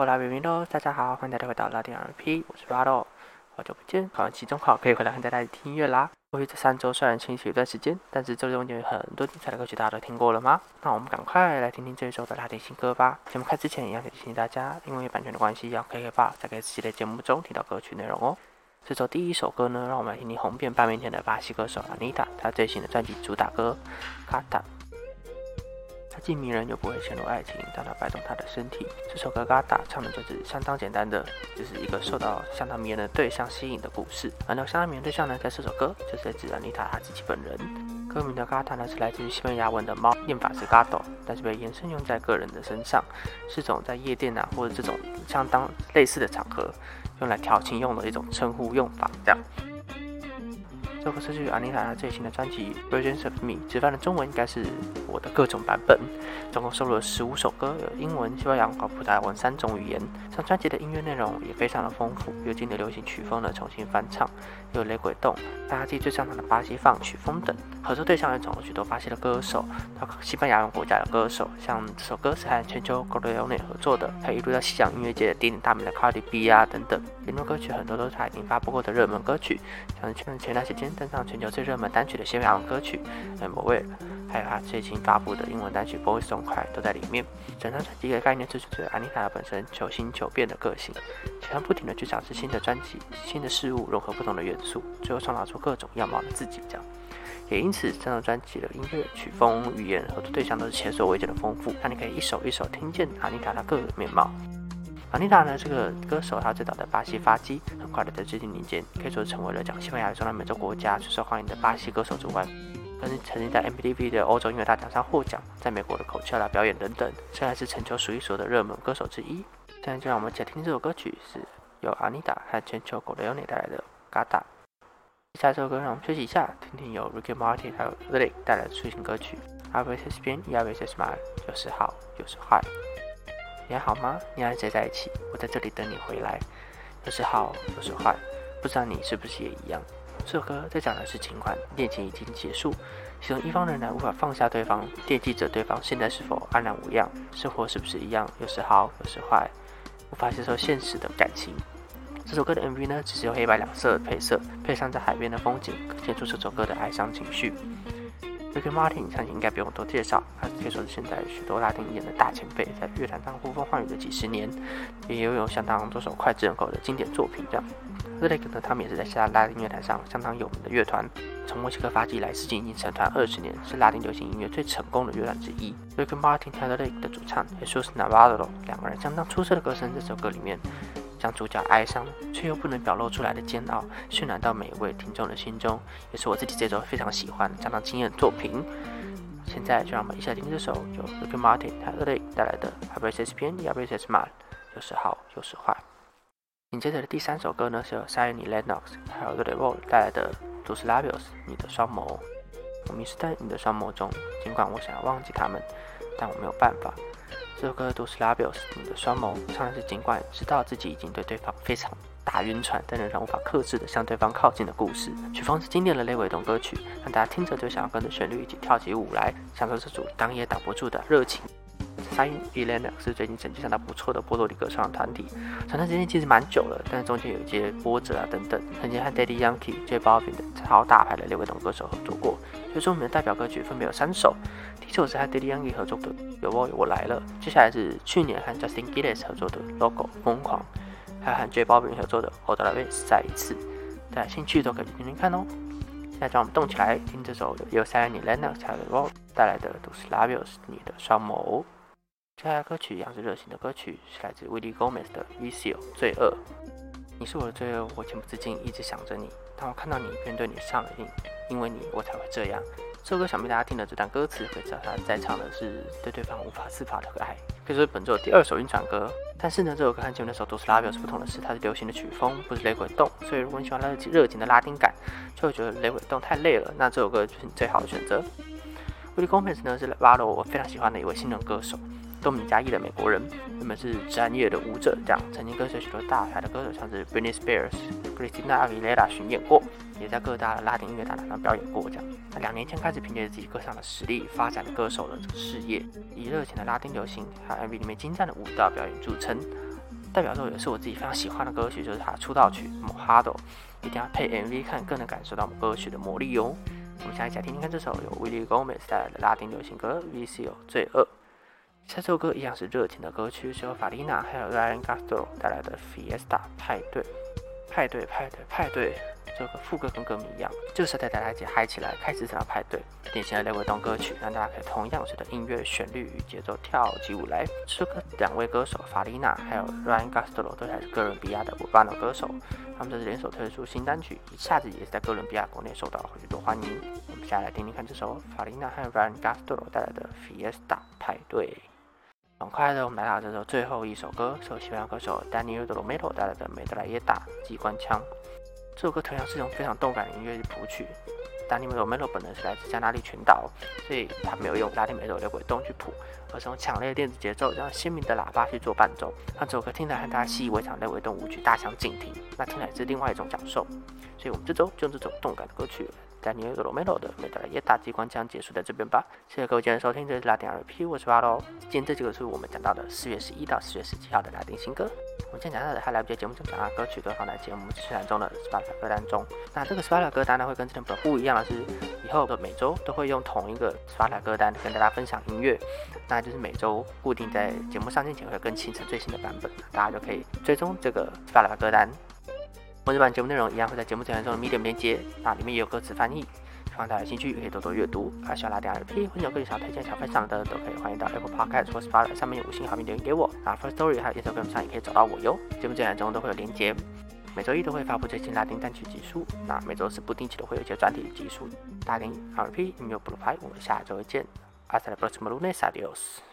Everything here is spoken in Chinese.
我来明明喽，大家好，欢迎大家回到拉丁 RP，我是 Rado，好久不见，考完期中考可以回来和大家听音乐啦。过去这三周虽然清息一段时间，但是这中间有很多精彩的歌曲，大家都听过了吗？那我们赶快来听听这一首的拉丁新歌吧。节目开之前，一样提醒大家，因为版权的关系，要 KK 把在这系列节目中听到歌曲内容哦。这首第一首歌呢，让我们来听听红遍半边天的巴西歌手 Anita，她最新的专辑主打歌《卡塔》。既迷人又不会陷入爱情，当他摆动他的身体。这首歌《嘎达》唱的就是相当简单的，就是一个受到相当迷人的对象吸引的故事。而那相当迷人对象呢，在这首歌就是在指 Anita 她自己本人。歌名的《嘎达》呢，是来自于西班牙文的猫，念法是 Gato，但是被延伸用在个人的身上，是种在夜店啊或者这种相当类似的场合。用来调情用的一种称呼用法，这样。这个是据安妮塔最新的专辑《Versions of Me》，直翻的中文应该是我的各种版本。总共收录了十五首歌，有英文、西班牙和葡萄牙文三种语言。像专辑的音乐内容也非常的丰富，有经典流行曲风的重新翻唱，有雷鬼动、大家记最擅长的巴西放曲风等。合作对象也找了许多巴西的歌手，到西班牙国家的歌手，像这首歌是和全球 g o r l e 合作的，还有一路在西洋音乐界的鼎鼎大名的 Cardi B 啊等等。很多歌曲很多都是他已经发布过的热门歌曲，像前前段时间登上全球最热门单曲的西班牙歌曲《m o r e 还有他最新发布的英文单曲《Boys Don't Cry》都在里面。整张专辑的概念就是对安妮塔本身求新求变的个性，喜欢不停的去尝试新的专辑、新的事物，融合不同的元素，最后创造出各种样貌的自己。这样，也因此这张专辑的音乐、曲风、语言合作对象都是前所未见的丰富，让你可以一首一首听见安妮塔的各个面貌。安妮塔呢，这个歌手，她最早的巴西发迹，很快的在最近年间，可以说成为了讲西班牙中南美洲国家最受欢迎的巴西歌手之外。跟曾经在 MTV 的欧洲音乐大奖上获奖，在美国的 Coachella 表演等等，虽然是全球数一数二的热门歌手之一。现在就让我们一起来听这首歌曲，是由 Anita 和全球 g o l e o n e 带来的《Gata》。下来这首歌让我们休息一下，听听由 Ricky Martin 还有 Lily 带来的抒情歌曲《I Will Say Bien》，I Will Say Smile，有时好，有时坏。你还好吗？你和谁在一起？我在这里等你回来。有时好，有时坏，不知道你是不是也一样？这首歌在讲的是情况，恋情已经结束，其中一方仍然无法放下对方，惦记着对方现在是否安然无恙，生活是不是一样，有时好，有时坏，无法接受现实的感情。这首歌的 MV 呢，只是有黑白两色的配色，配上在海边的风景，可见出这首歌的哀伤情绪。Ricky Martin 相信应该不用多介绍，他可以说是现在许多拉丁音乐的大前辈，在乐坛上呼风唤雨的几十年，也拥有相当多首脍炙人口的经典作品。这样。r i c 呢，他们也是在希腊拉丁乐坛上相当有名的乐团，从墨西哥发迹来，至今已经成团二十年，是拉丁流行音乐最成功的乐团之一。r i c Martin 和 r i c 的主唱也说是 Navarro 两个人相当出色的歌声，这首歌里面将主角哀伤却又不能表露出来的煎熬渲染到每一位听众的心中，也是我自己这周非常喜欢、相当惊艳的作品。现在就让我们一起来听这首由 Ricky Martin 和 r i c 带来的《a b r i c e s Bien y a b r i c e s Mal》，有时好，有时坏。紧接着的第三首歌呢，是由 Sienna Lennox 还有 The Wall 带来的《Dos Labios》，你的双眸。我迷失在你的双眸中，尽管我想要忘记他们，但我没有办法。这首歌《Dos Labios》，的双眸，唱的是尽管知道自己已经对对方非常大晕船，但仍然无法克制的向对方靠近的故事。曲风是经典的雷鬼动歌曲，让大家听着就想要跟着旋律一起跳起舞来，享受这组挡也挡不住的热情。Sign Elena 是最近成绩相当不错的波多黎各唱团体，成团时间其实蛮久了，但是中间有一些波折啊等等。曾经和 Daddy Yankee、J Balvin 的超大牌的六位同歌手合作过，最著名的代表歌曲分别有三首。第一首是和 Daddy Yankee 合作的《有我我来了》，接下来是去年和 Justin Gilles 合作的《Logo 疯狂》，还有和 J Balvin 合作的《Otra v e》再一次。大家兴趣都可以听听看哦。现在让我们动起来，听这首由 Sign Elena 和 Roll 带来的《Dos Labios》，你的双眸。接下来歌曲一样是热情的歌曲，是来自 Willie Gomez 的《Vicio 罪恶》。你是我的罪恶，我情不自禁一直想着你。当我看到你，便对你上了瘾，因为你，我才会这样。这首歌想必大家听了这段歌词，会知道他在唱的是对对方无法自拔的爱，可以说是本周第二首晕船歌。但是呢，这首歌和前面那首《Do s l a v i o 是不同的是，它是流行的曲风，不是雷鬼动。所以如果你喜欢热情热情的拉丁感，就会觉得雷鬼动太累了，那这首歌就是你最好的选择。Willie Gomez 呢是 v a l o 我非常喜欢的一位新人歌手。多米加裔的美国人，原本是专业的舞者，这样曾经跟随许多大牌的歌手，像是 Britney Spears、Christina Aguilera 巡演过，也在各大的拉丁音乐大奖上表演过。这样，他两年前开始凭借自己歌唱的实力，发展歌手的这个事业，以热情的拉丁流行和 MV 里面精湛的舞蹈表演著称。代表作也是我自己非常喜欢的歌曲，就是他出道曲《Mojado》，一定要配 MV 看，更能感受到歌曲的魔力哦。我们下一起来听听看这首由 Willie Gomez 带来的拉丁流行歌《VCO 罪恶》。下首歌一样是热情的歌曲，是由法丽娜还有 Ryan Castro 带来的《Fiesta 派对》。派对，派对，派对。这个副歌跟歌名一样，就是带大家一起嗨起来，开始这场派对。典型的雷维动歌曲，让大家可以同样随着音乐旋律与节奏跳起舞来。这个两位歌手法丽娜还有 Ryan Castro 都还是哥伦比亚的舞伴的歌手，他们这次联手推出新单曲，一下子也是在哥伦比亚国内受到了许多欢迎。我们接下来听听看这首法丽娜还有 Ryan Castro 带来的 Fiesta 派对。很快的，我们来到这首最后一首歌，是由西班牙歌手 Daniel Romero 带来的《美德莱耶达机关枪》。这首歌同样是一种非常动感的音乐谱曲。Daniel Romero 本人是来自加纳利群岛，所以他没有用拉丁美洲的轨动去谱，而是用强烈的电子节奏，让鲜明的喇叭去做伴奏，让这首歌听起来和大家习以为常的雷动舞曲大相径庭。那听起来是另外一种感受。所以我们这周就用这种动感的歌曲。在纽约的罗梅罗的美德莱耶大激光将结束在这边吧，谢谢各位今天收听，这是拉丁 RP，我是巴喽。今天这几个是我们讲到的四月十一到四月十七号的拉丁新歌。我们今天讲到的还来不及节目中讲啊歌曲都放在节目资讯中的 Spotify 歌单中。那这个 Spotify 歌单呢，会跟之前不一样的是，以后的每周都会用同一个 Spotify 歌单跟大家分享音乐，那就是每周固定在节目上线前会更新成最新的版本，大家就可以追踪这个 Spotify 歌单。文字版节目内容一样会在节目简介中的 Medium 连接，那里面也有歌词翻译，希望大家有兴趣可以多多阅读。啊，需要拉点 RP 或者有各种想推荐想分享的，都可以欢迎到 Apple Podcast 或 Spotify 上面有五星好评留言给我。那 First Story 还有 Instagram 上也可以找到我哟。节目简介中都会有连接，每周一都会发布最新拉丁单曲集数，那每周四不定期的会有一些专题集数。拉丁 RP 音乐不露牌，我们下周见。Hasta la próxima lunes，adiós。